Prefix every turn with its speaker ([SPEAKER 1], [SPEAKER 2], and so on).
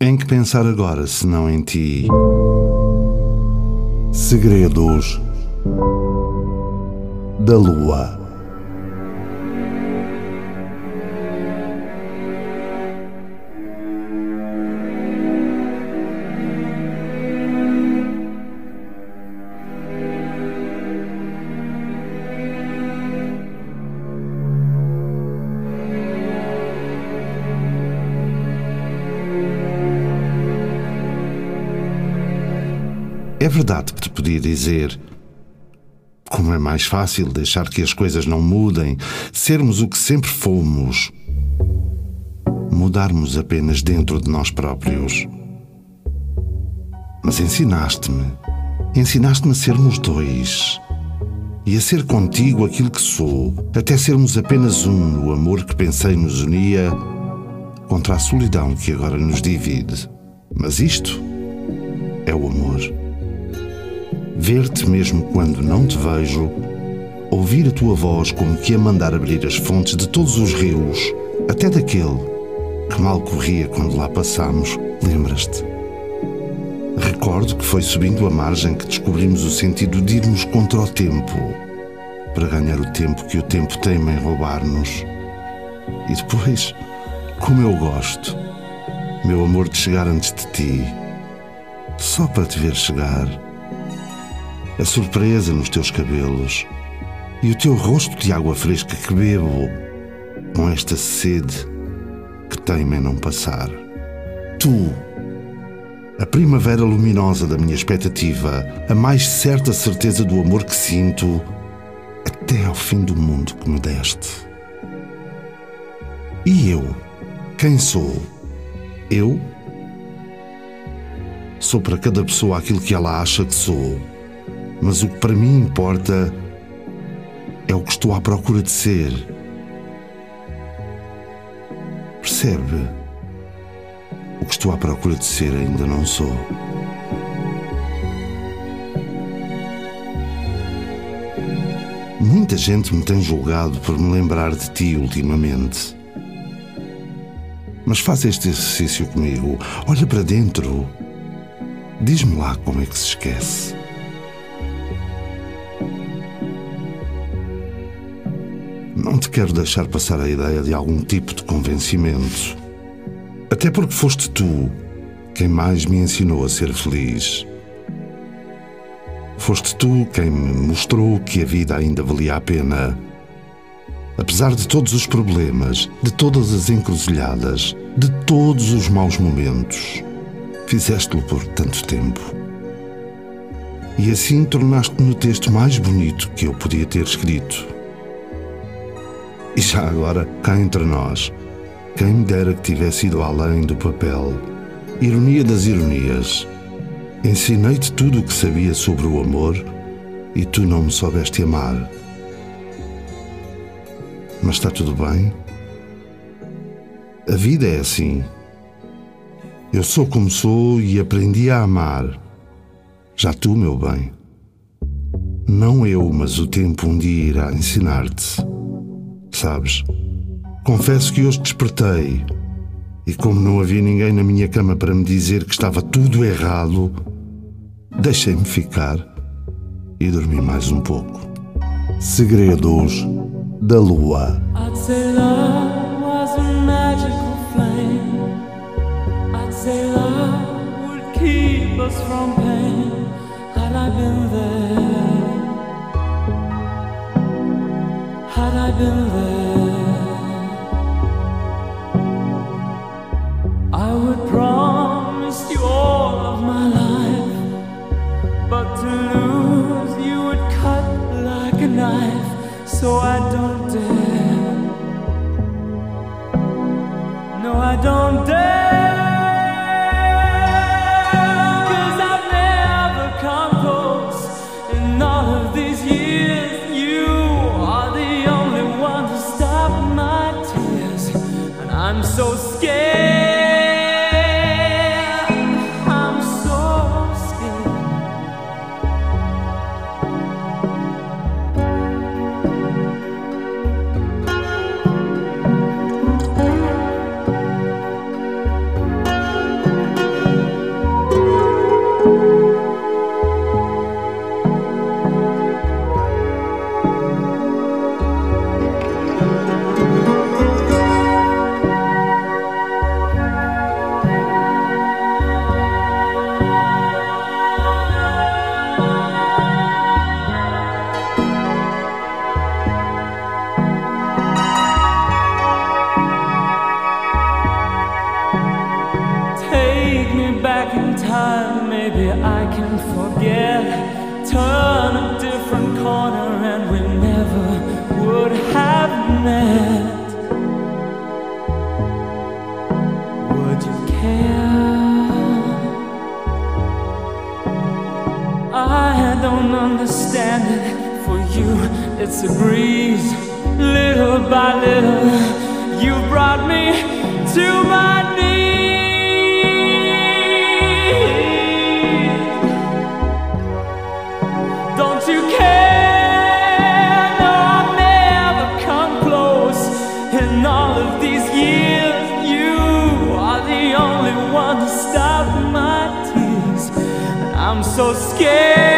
[SPEAKER 1] Em que pensar agora, se não em ti? Segredos da Lua. É verdade que te podia dizer como é mais fácil deixar que as coisas não mudem, sermos o que sempre fomos, mudarmos apenas dentro de nós próprios. Mas ensinaste-me, ensinaste-me a sermos dois e a ser contigo aquilo que sou, até sermos apenas um no amor que pensei nos unia contra a solidão que agora nos divide. Mas isto é o amor ver-te mesmo quando não te vejo, ouvir a tua voz como que a mandar abrir as fontes de todos os rios, até daquele que mal corria quando lá passámos, lembras-te? Recordo que foi subindo a margem que descobrimos o sentido de irmos contra o tempo, para ganhar o tempo que o tempo teima em roubar-nos. E depois, como eu gosto, meu amor, de chegar antes de ti, só para te ver chegar a surpresa nos teus cabelos e o teu rosto de água fresca que bebo com esta sede que teima em não passar. Tu, a primavera luminosa da minha expectativa, a mais certa certeza do amor que sinto até ao fim do mundo que me deste. E eu, quem sou? Eu? Sou para cada pessoa aquilo que ela acha que sou mas o que para mim importa é o que estou à procura de ser. Percebe? O que estou à procura de ser ainda não sou. Muita gente me tem julgado por me lembrar de ti ultimamente. Mas faz este exercício comigo. Olha para dentro. Diz-me lá como é que se esquece. Não te quero deixar passar a ideia de algum tipo de convencimento. Até porque foste tu quem mais me ensinou a ser feliz. Foste tu quem me mostrou que a vida ainda valia a pena. Apesar de todos os problemas, de todas as encruzilhadas, de todos os maus momentos, fizeste-lo por tanto tempo. E assim tornaste-me o texto mais bonito que eu podia ter escrito. E já agora, cá entre nós, quem me dera que tivesse ido além do papel. Ironia das ironias. Ensinei-te tudo o que sabia sobre o amor e tu não me soubeste amar. Mas está tudo bem? A vida é assim. Eu sou como sou e aprendi a amar. Já tu, meu bem. Não eu, mas o tempo um dia irá ensinar-te. Sabes? Confesso que hoje despertei e, como não havia ninguém na minha cama para me dizer que estava tudo errado, deixei-me ficar e dormi mais um pouco. Segredos da Lua. I'd say love would keep us from pain. Had I been there. Had I been there, I would promise you all of my life. But to lose you would cut like a knife, so I don't dare. No, I don't dare.
[SPEAKER 2] shows que Can forget. Turn a different corner and we never would have met. Would you care? I don't understand it. For you, it's a breeze. Little by little, you brought me to my only